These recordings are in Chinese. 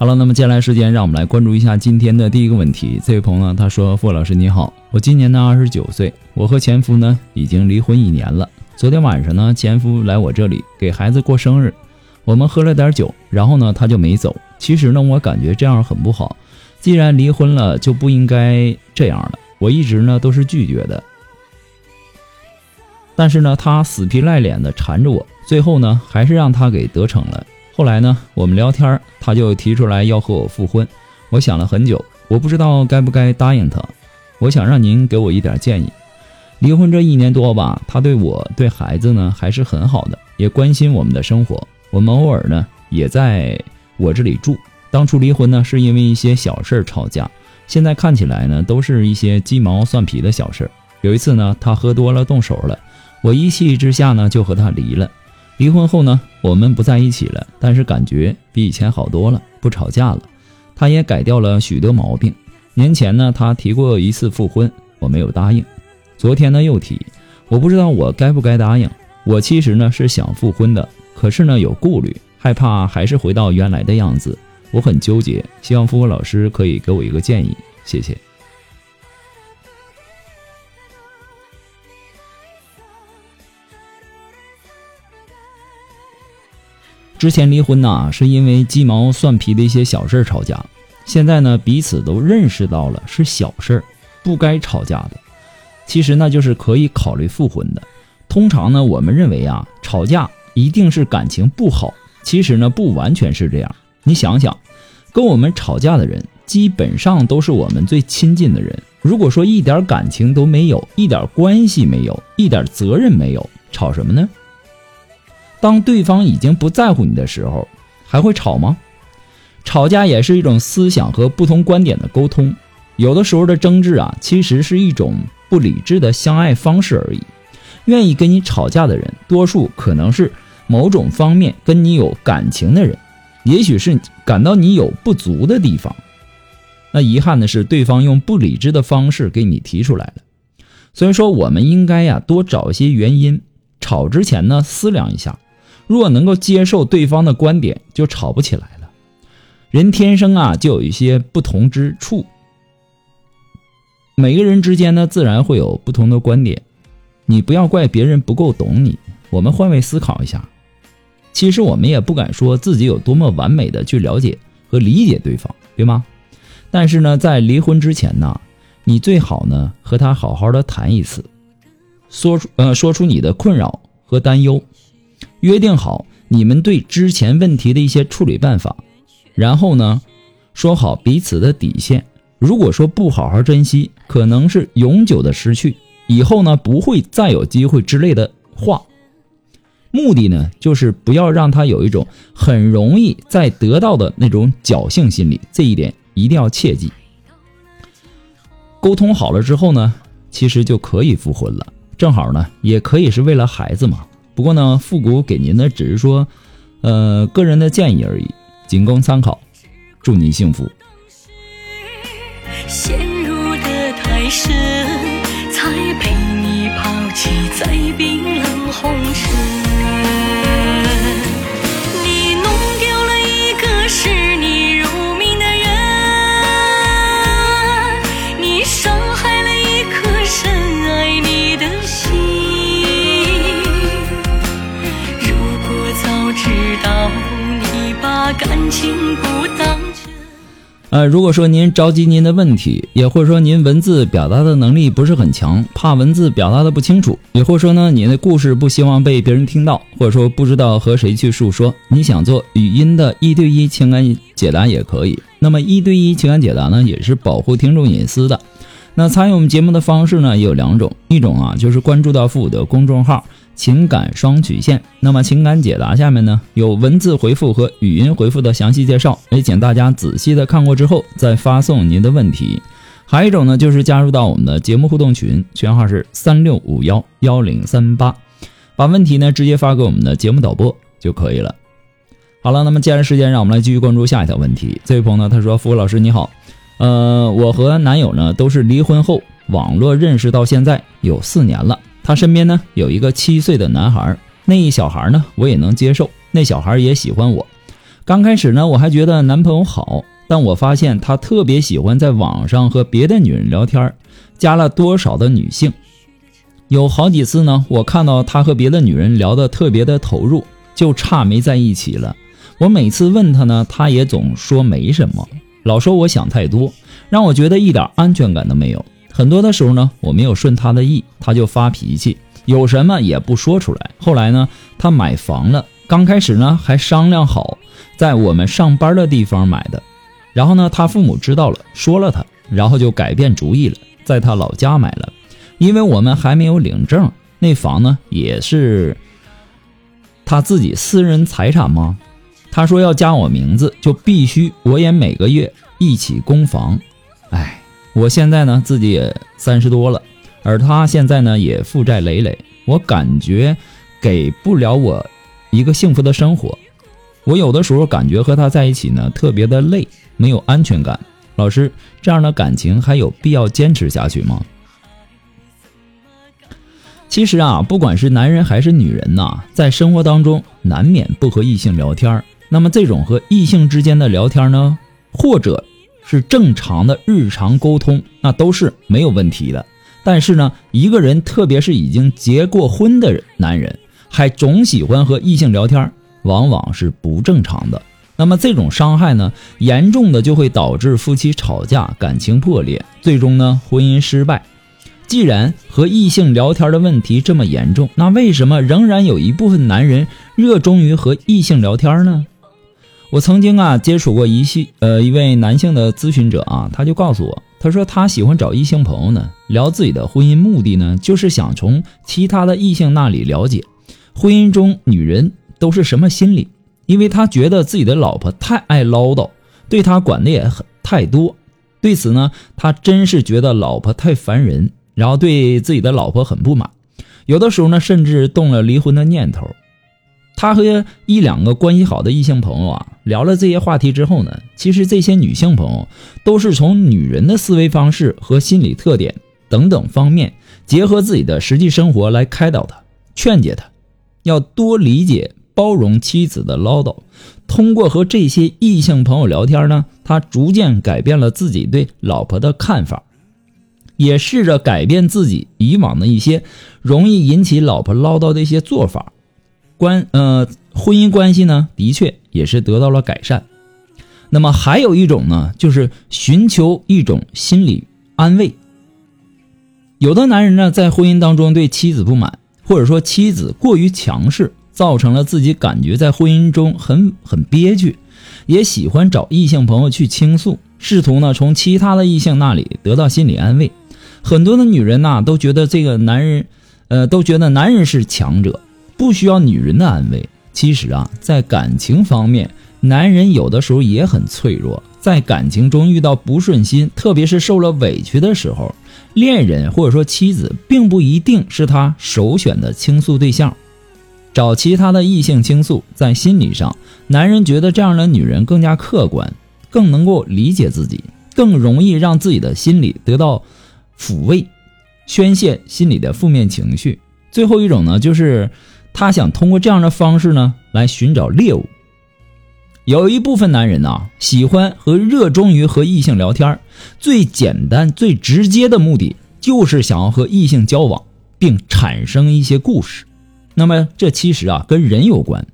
好了，那么接下来时间，让我们来关注一下今天的第一个问题。这位朋友呢，他说：“傅老师你好，我今年呢二十九岁，我和前夫呢已经离婚一年了。昨天晚上呢，前夫来我这里给孩子过生日，我们喝了点酒，然后呢他就没走。其实呢，我感觉这样很不好，既然离婚了，就不应该这样了。我一直呢都是拒绝的，但是呢他死皮赖脸的缠着我，最后呢还是让他给得逞了。”后来呢，我们聊天，他就提出来要和我复婚。我想了很久，我不知道该不该答应他。我想让您给我一点建议。离婚这一年多吧，他对我对孩子呢还是很好的，也关心我们的生活。我们偶尔呢也在我这里住。当初离婚呢是因为一些小事吵架，现在看起来呢都是一些鸡毛蒜皮的小事。有一次呢，他喝多了动手了，我一气之下呢就和他离了。离婚后呢，我们不在一起了，但是感觉比以前好多了，不吵架了。他也改掉了许多毛病。年前呢，他提过一次复婚，我没有答应。昨天呢又提，我不知道我该不该答应。我其实呢是想复婚的，可是呢有顾虑，害怕还是回到原来的样子，我很纠结。希望复婚老师可以给我一个建议，谢谢。之前离婚呐，是因为鸡毛蒜皮的一些小事吵架。现在呢，彼此都认识到了是小事儿，不该吵架的。其实那就是可以考虑复婚的。通常呢，我们认为啊，吵架一定是感情不好。其实呢，不完全是这样。你想想，跟我们吵架的人，基本上都是我们最亲近的人。如果说一点感情都没有，一点关系没有，一点责任没有，吵什么呢？当对方已经不在乎你的时候，还会吵吗？吵架也是一种思想和不同观点的沟通。有的时候的争执啊，其实是一种不理智的相爱方式而已。愿意跟你吵架的人，多数可能是某种方面跟你有感情的人，也许是感到你有不足的地方。那遗憾的是，对方用不理智的方式给你提出来了。所以说，我们应该呀多找一些原因，吵之前呢思量一下。若能够接受对方的观点，就吵不起来了。人天生啊就有一些不同之处，每个人之间呢自然会有不同的观点。你不要怪别人不够懂你，我们换位思考一下。其实我们也不敢说自己有多么完美的去了解和理解对方，对吗？但是呢，在离婚之前呢，你最好呢和他好好的谈一次，说出呃说出你的困扰和担忧。约定好你们对之前问题的一些处理办法，然后呢，说好彼此的底线。如果说不好好珍惜，可能是永久的失去，以后呢不会再有机会之类的话。目的呢就是不要让他有一种很容易再得到的那种侥幸心理，这一点一定要切记。沟通好了之后呢，其实就可以复婚了，正好呢也可以是为了孩子嘛。不过呢，复古给您的只是说，呃，个人的建议而已，仅供参考。祝您幸福。陷入的太深，才被你抛弃在冰呃，如果说您着急您的问题，也或者说您文字表达的能力不是很强，怕文字表达的不清楚，也或者说呢，你的故事不希望被别人听到，或者说不知道和谁去诉说，你想做语音的一对一情感解答也可以。那么一对一情感解答呢，也是保护听众隐私的。那参与我们节目的方式呢，也有两种，一种啊就是关注到父母的公众号，情感双曲线，那么情感解答下面呢有文字回复和语音回复的详细介绍，也请大家仔细的看过之后再发送您的问题。还有一种呢就是加入到我们的节目互动群，群号是三六五幺幺零三八，把问题呢直接发给我们的节目导播就可以了。好了，那么接下来时间让我们来继续关注下一条问题。这位朋友呢他说：“付老师你好，呃，我和男友呢都是离婚后网络认识到现在有四年了。”他身边呢有一个七岁的男孩，那一小孩呢我也能接受，那小孩也喜欢我。刚开始呢我还觉得男朋友好，但我发现他特别喜欢在网上和别的女人聊天，加了多少的女性。有好几次呢我看到他和别的女人聊得特别的投入，就差没在一起了。我每次问他呢，他也总说没什么，老说我想太多，让我觉得一点安全感都没有。很多的时候呢，我没有顺他的意，他就发脾气，有什么也不说出来。后来呢，他买房了，刚开始呢还商量好在我们上班的地方买的，然后呢，他父母知道了，说了他，然后就改变主意了，在他老家买了，因为我们还没有领证，那房呢也是他自己私人财产吗？他说要加我名字，就必须我也每个月一起供房，哎。我现在呢，自己也三十多了，而他现在呢也负债累累，我感觉给不了我一个幸福的生活。我有的时候感觉和他在一起呢特别的累，没有安全感。老师，这样的感情还有必要坚持下去吗？其实啊，不管是男人还是女人呐，在生活当中难免不和异性聊天那么这种和异性之间的聊天呢，或者。是正常的日常沟通，那都是没有问题的。但是呢，一个人，特别是已经结过婚的男人，还总喜欢和异性聊天，往往是不正常的。那么这种伤害呢，严重的就会导致夫妻吵架、感情破裂，最终呢，婚姻失败。既然和异性聊天的问题这么严重，那为什么仍然有一部分男人热衷于和异性聊天呢？我曾经啊接触过一系呃一位男性的咨询者啊，他就告诉我，他说他喜欢找异性朋友呢，聊自己的婚姻目的呢，就是想从其他的异性那里了解婚姻中女人都是什么心理，因为他觉得自己的老婆太爱唠叨，对他管的也很太多，对此呢，他真是觉得老婆太烦人，然后对自己的老婆很不满，有的时候呢，甚至动了离婚的念头。他和一两个关系好的异性朋友啊聊了这些话题之后呢，其实这些女性朋友都是从女人的思维方式和心理特点等等方面，结合自己的实际生活来开导他、劝解他，要多理解、包容妻子的唠叨。通过和这些异性朋友聊天呢，他逐渐改变了自己对老婆的看法，也试着改变自己以往的一些容易引起老婆唠叨的一些做法。关呃，婚姻关系呢，的确也是得到了改善。那么还有一种呢，就是寻求一种心理安慰。有的男人呢，在婚姻当中对妻子不满，或者说妻子过于强势，造成了自己感觉在婚姻中很很憋屈，也喜欢找异性朋友去倾诉，试图呢从其他的异性那里得到心理安慰。很多的女人呐，都觉得这个男人，呃，都觉得男人是强者。不需要女人的安慰。其实啊，在感情方面，男人有的时候也很脆弱。在感情中遇到不顺心，特别是受了委屈的时候，恋人或者说妻子并不一定是他首选的倾诉对象。找其他的异性倾诉，在心理上，男人觉得这样的女人更加客观，更能够理解自己，更容易让自己的心理得到抚慰，宣泄心里的负面情绪。最后一种呢，就是。他想通过这样的方式呢，来寻找猎物。有一部分男人呢，喜欢和热衷于和异性聊天，最简单、最直接的目的就是想要和异性交往，并产生一些故事。那么这其实啊，跟人有关，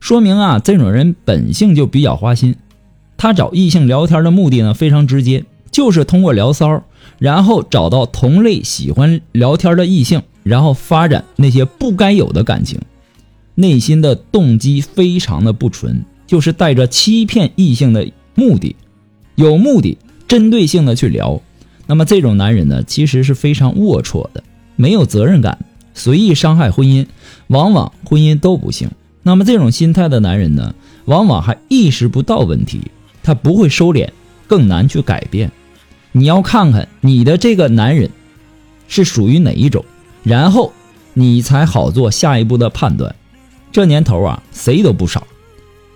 说明啊，这种人本性就比较花心。他找异性聊天的目的呢非常直接，就是通过聊骚，然后找到同类喜欢聊天的异性，然后发展那些不该有的感情，内心的动机非常的不纯，就是带着欺骗异性的目的，有目的、针对性的去聊。那么这种男人呢，其实是非常龌龊的，没有责任感，随意伤害婚姻，往往婚姻都不幸。那么这种心态的男人呢，往往还意识不到问题。他不会收敛，更难去改变。你要看看你的这个男人是属于哪一种，然后你才好做下一步的判断。这年头啊，谁都不少，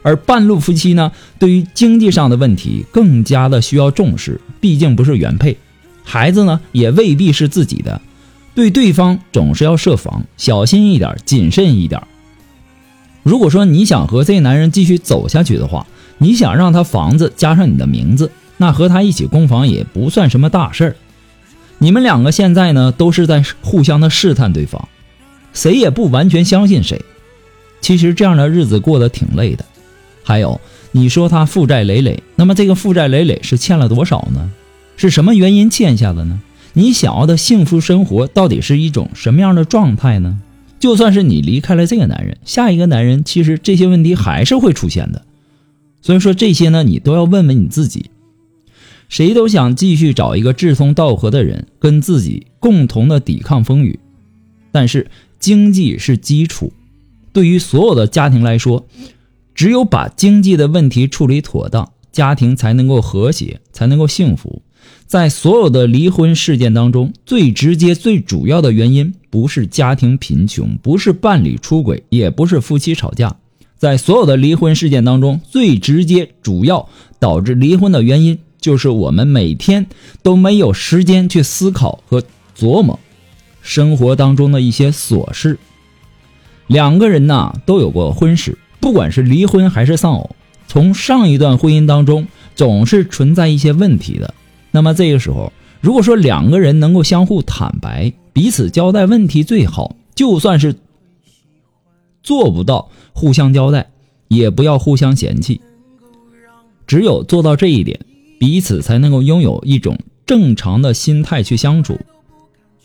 而半路夫妻呢，对于经济上的问题更加的需要重视，毕竟不是原配，孩子呢也未必是自己的，对对方总是要设防，小心一点，谨慎一点。如果说你想和这男人继续走下去的话，你想让他房子加上你的名字，那和他一起供房也不算什么大事儿。你们两个现在呢，都是在互相的试探对方，谁也不完全相信谁。其实这样的日子过得挺累的。还有，你说他负债累累，那么这个负债累累是欠了多少呢？是什么原因欠下的呢？你想要的幸福生活到底是一种什么样的状态呢？就算是你离开了这个男人，下一个男人，其实这些问题还是会出现的。所以说这些呢，你都要问问你自己。谁都想继续找一个志同道合的人，跟自己共同的抵抗风雨。但是经济是基础，对于所有的家庭来说，只有把经济的问题处理妥当，家庭才能够和谐，才能够幸福。在所有的离婚事件当中，最直接、最主要的原因，不是家庭贫穷，不是伴侣出轨，也不是夫妻吵架。在所有的离婚事件当中，最直接、主要导致离婚的原因，就是我们每天都没有时间去思考和琢磨生活当中的一些琐事。两个人呐都有过婚史，不管是离婚还是丧偶，从上一段婚姻当中总是存在一些问题的。那么这个时候，如果说两个人能够相互坦白，彼此交代问题最好，就算是。做不到互相交代，也不要互相嫌弃。只有做到这一点，彼此才能够拥有一种正常的心态去相处。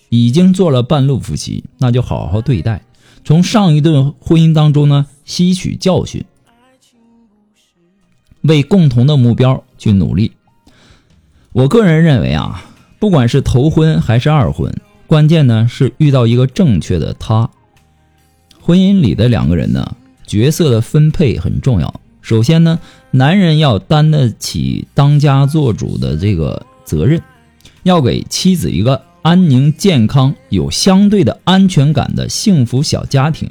已经做了半路夫妻，那就好好对待，从上一段婚姻当中呢吸取教训，为共同的目标去努力。我个人认为啊，不管是头婚还是二婚，关键呢是遇到一个正确的他。婚姻里的两个人呢，角色的分配很重要。首先呢，男人要担得起当家做主的这个责任，要给妻子一个安宁、健康、有相对的安全感的幸福小家庭。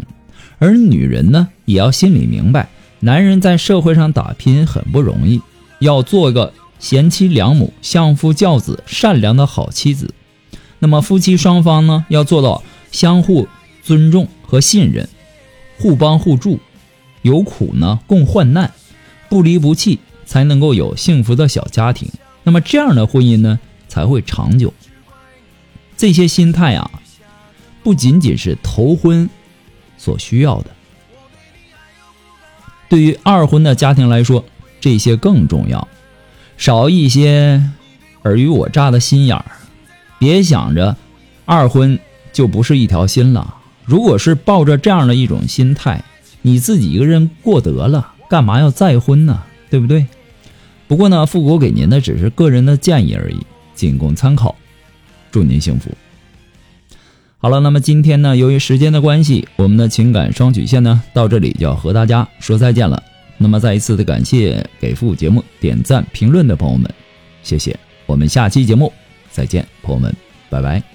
而女人呢，也要心里明白，男人在社会上打拼很不容易，要做个贤妻良母、相夫教子、善良的好妻子。那么夫妻双方呢，要做到相互尊重。和信任，互帮互助，有苦呢共患难，不离不弃，才能够有幸福的小家庭。那么这样的婚姻呢才会长久。这些心态啊，不仅仅是头婚所需要的，对于二婚的家庭来说，这些更重要。少一些尔虞我诈的心眼儿，别想着二婚就不是一条心了。如果是抱着这样的一种心态，你自己一个人过得了，干嘛要再婚呢？对不对？不过呢，复古给您的只是个人的建议而已，仅供参考。祝您幸福。好了，那么今天呢，由于时间的关系，我们的情感双曲线呢，到这里就要和大家说再见了。那么再一次的感谢给复古节目点赞评论的朋友们，谢谢。我们下期节目再见，朋友们，拜拜。